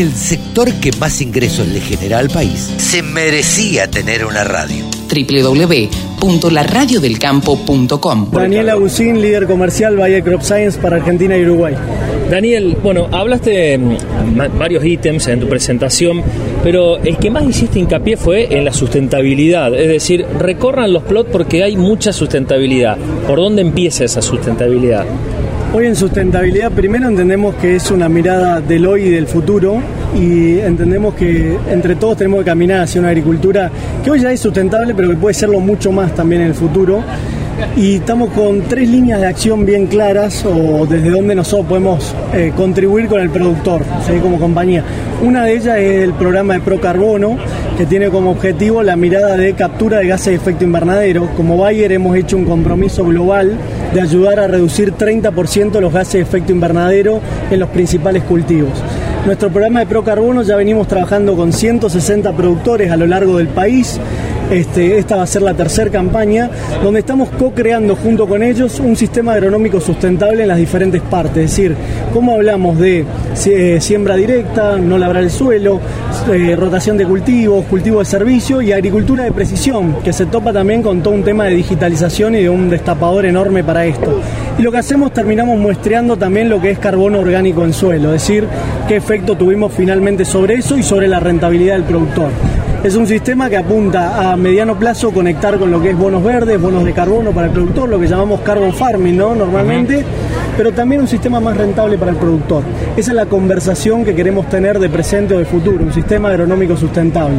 el sector que más ingresos le genera al país, se merecía tener una radio www.laradiodelcampo.com Daniel Agustín, líder comercial Valle Crop Science para Argentina y Uruguay. Daniel, bueno, hablaste mm, varios ítems en tu presentación, pero el que más hiciste hincapié fue en la sustentabilidad, es decir, recorran los plots porque hay mucha sustentabilidad. ¿Por dónde empieza esa sustentabilidad? Hoy en sustentabilidad primero entendemos que es una mirada del hoy y del futuro y entendemos que entre todos tenemos que caminar hacia una agricultura que hoy ya es sustentable pero que puede serlo mucho más también en el futuro y estamos con tres líneas de acción bien claras o desde donde nosotros podemos eh, contribuir con el productor, como compañía. Una de ellas es el programa de Procarbono, que tiene como objetivo la mirada de captura de gases de efecto invernadero. Como Bayer hemos hecho un compromiso global de ayudar a reducir 30% los gases de efecto invernadero en los principales cultivos. Nuestro programa de Procarbono ya venimos trabajando con 160 productores a lo largo del país este, esta va a ser la tercera campaña, donde estamos co-creando junto con ellos un sistema agronómico sustentable en las diferentes partes. Es decir, cómo hablamos de eh, siembra directa, no labrar el suelo, eh, rotación de cultivos, cultivo de servicio y agricultura de precisión, que se topa también con todo un tema de digitalización y de un destapador enorme para esto. Y lo que hacemos, terminamos muestreando también lo que es carbono orgánico en suelo, es decir, qué efecto tuvimos finalmente sobre eso y sobre la rentabilidad del productor. Es un sistema que apunta a mediano plazo conectar con lo que es bonos verdes, bonos de carbono para el productor, lo que llamamos carbon farming, ¿no? Normalmente pero también un sistema más rentable para el productor. Esa es la conversación que queremos tener de presente o de futuro, un sistema agronómico sustentable.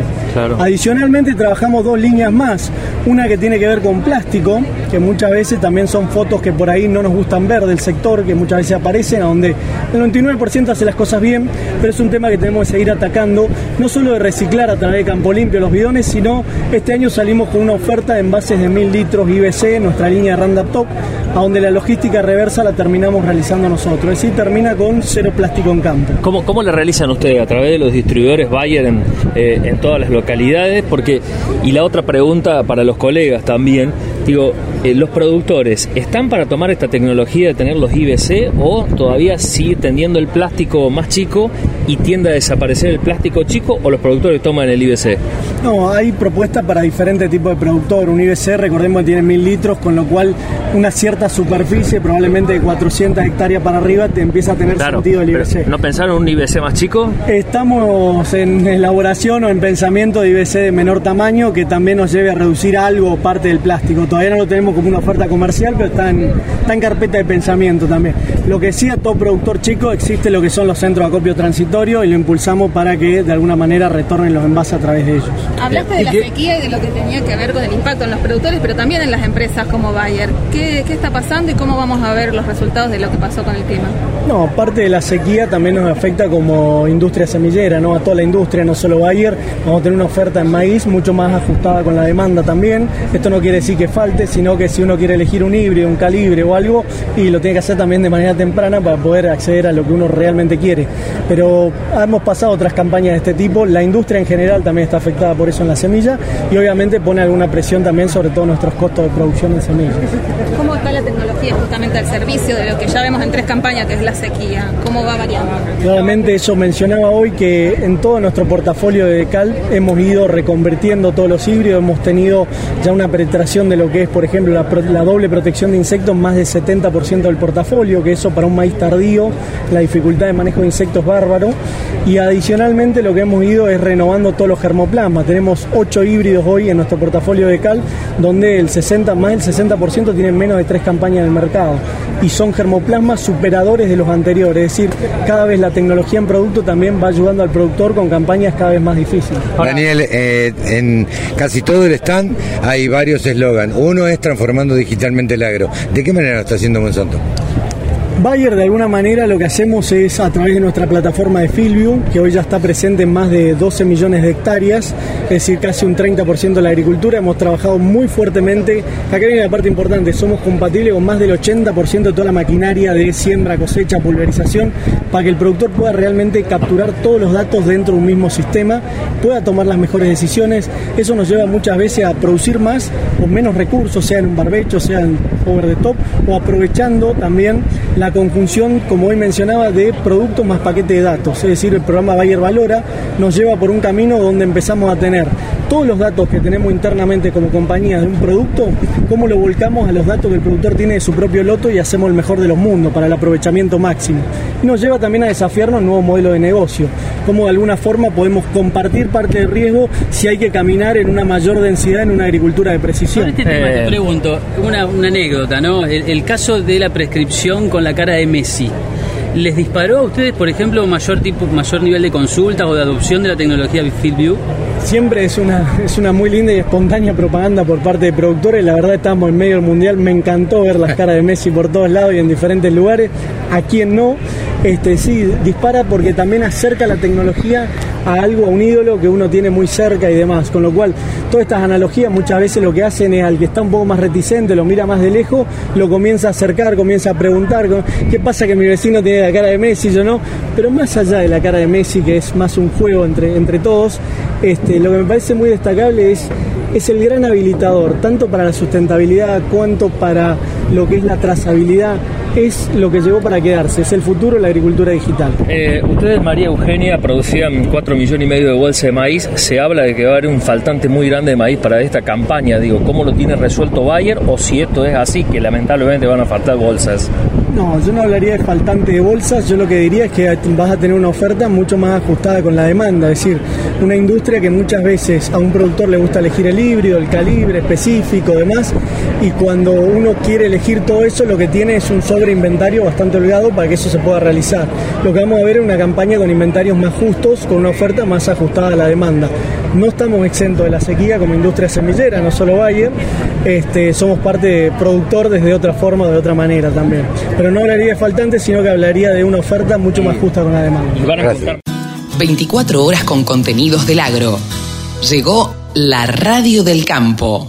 Adicionalmente trabajamos dos líneas más, una que tiene que ver con plástico, que muchas veces también son fotos que por ahí no nos gustan ver del sector, que muchas veces aparecen, a donde el 99% hace las cosas bien, pero es un tema que tenemos que seguir atacando, no solo de reciclar a través de Campo Limpio los bidones, sino este año salimos con una oferta de envases de 1000 litros IBC, nuestra línea Roundup Top, a donde la logística reversa la terminamos realizando nosotros. Es decir, termina con cero plástico en campo. ¿Cómo, cómo la realizan ustedes? ¿A través de los distribuidores Bayer en, eh, en todas las localidades? Porque, y la otra pregunta para los colegas también, digo, eh, ¿los productores están para tomar esta tecnología de tener los IBC o todavía sigue tendiendo el plástico más chico y tiende a desaparecer el plástico chico o los productores toman el IBC? No, hay propuestas para diferentes tipos de productor. Un IBC, recordemos que tiene mil litros, con lo cual una cierta superficie, probablemente de 400 hectáreas para arriba, te empieza a tener sentido el IBC. ¿No pensaron un IBC más chico? Estamos en elaboración o en pensamiento de IBC de menor tamaño que también nos lleve a reducir algo parte del plástico. Todavía no lo tenemos como una oferta comercial, pero está en, está en carpeta de pensamiento también. Lo que sí a todo productor chico existe lo que son los centros de acopio transitorio y lo impulsamos para que de alguna manera retornen los envases a través de ellos. Hablaste de la sequía y de lo que tenía que ver con el impacto en los productores, pero también en las empresas como Bayer. ¿Qué, ¿Qué, está pasando y cómo vamos a ver los resultados de lo que pasó con el clima? No, parte de la sequía también nos afecta como industria semillera, ¿no? A toda la industria, no solo Bayer. Vamos a tener una oferta en maíz mucho más ajustada con la demanda también. Esto no quiere decir que falte, sino que si uno quiere elegir un híbrido, un calibre o algo, y lo tiene que hacer también de manera temprana para poder acceder a lo que uno realmente quiere. Pero hemos pasado otras campañas de este tipo. La industria en general también está afectada por eso en la semilla y obviamente pone alguna presión también sobre todos nuestros costos de producción de semillas. ¿Cómo está la tecnología justamente al servicio de lo que ya vemos en tres campañas, que es la sequía? ¿Cómo va variando? Nuevamente eso mencionaba hoy que en todo nuestro portafolio de cal hemos ido reconvirtiendo todos los híbridos, hemos tenido ya una penetración de lo que es, por ejemplo, la, doble protección de insectos, más del 70% del portafolio, que eso para un maíz tardío, la dificultad de manejo de insectos bárbaro. Y adicionalmente lo que hemos ido es renovando todos los germoplasmas. Tenemos 8 híbridos hoy en nuestro portafolio de cal, donde el 60, más del 60% tienen menos de tres campañas en el mercado. Y son germoplasmas superadores de los anteriores. Es decir, cada vez la tecnología en producto también va ayudando al productor con campañas cada vez más difíciles. Daniel, eh, en casi todo el stand hay varios eslogans. Uno es transformando digitalmente el agro. ¿De qué manera lo está haciendo Monsanto? Bayer de alguna manera lo que hacemos es a través de nuestra plataforma de Filview, que hoy ya está presente en más de 12 millones de hectáreas, es decir, casi un 30% de la agricultura, hemos trabajado muy fuertemente, acá viene la parte importante, somos compatibles con más del 80% de toda la maquinaria de siembra, cosecha, pulverización, para que el productor pueda realmente capturar todos los datos dentro de un mismo sistema, pueda tomar las mejores decisiones, eso nos lleva muchas veces a producir más con menos recursos, sea en un barbecho, sea en over the top, o aprovechando también la la conjunción, como hoy mencionaba, de productos más paquete de datos. Es decir, el programa Bayer Valora nos lleva por un camino donde empezamos a tener todos los datos que tenemos internamente como compañía de un producto, cómo lo volcamos a los datos que el productor tiene de su propio loto y hacemos el mejor de los mundos para el aprovechamiento máximo. Y nos lleva también a desafiarnos nuevo modelo de negocio, cómo de alguna forma podemos compartir parte del riesgo si hay que caminar en una mayor densidad en una agricultura de precisión. este tema te pregunto, una, anécdota, ¿no? el caso de la prescripción con la cara de Messi. ¿Les disparó a ustedes, por ejemplo, mayor tipo, mayor nivel de consulta o de adopción de la tecnología FieldView? Siempre es una, es una muy linda y espontánea propaganda por parte de productores. La verdad estamos en medio del mundial. Me encantó ver las caras de Messi por todos lados y en diferentes lugares. A quien no, este, sí, dispara porque también acerca la tecnología a algo, a un ídolo que uno tiene muy cerca y demás. Con lo cual, todas estas analogías muchas veces lo que hacen es al que está un poco más reticente, lo mira más de lejos, lo comienza a acercar, comienza a preguntar, ¿qué pasa que mi vecino tiene la cara de Messi, yo no? Pero más allá de la cara de Messi, que es más un juego entre, entre todos, este, lo que me parece muy destacable es es el gran habilitador, tanto para la sustentabilidad cuanto para lo que es la trazabilidad es lo que llegó para quedarse, es el futuro de la agricultura digital. Eh, ustedes, María Eugenia, producían 4 millones y medio de bolsas de maíz. Se habla de que va a haber un faltante muy grande de maíz para esta campaña. Digo, ¿cómo lo tiene resuelto Bayer o si esto es así, que lamentablemente van a faltar bolsas? No, yo no hablaría de faltante de bolsas, yo lo que diría es que vas a tener una oferta mucho más ajustada con la demanda, es decir, una industria que muchas veces a un productor le gusta elegir el híbrido, el calibre específico, demás, y cuando uno quiere elegir todo eso, lo que tiene es un sobreinventario bastante holgado para que eso se pueda realizar. Lo que vamos a ver es una campaña con inventarios más justos, con una oferta más ajustada a la demanda. No estamos exentos de la sequía como industria semillera, no solo Bayer, este, somos parte productor desde otra forma o de otra manera también. Pero no hablaría de faltantes, sino que hablaría de una oferta mucho más justa con la demanda. 24 horas con contenidos del agro. Llegó la radio del campo.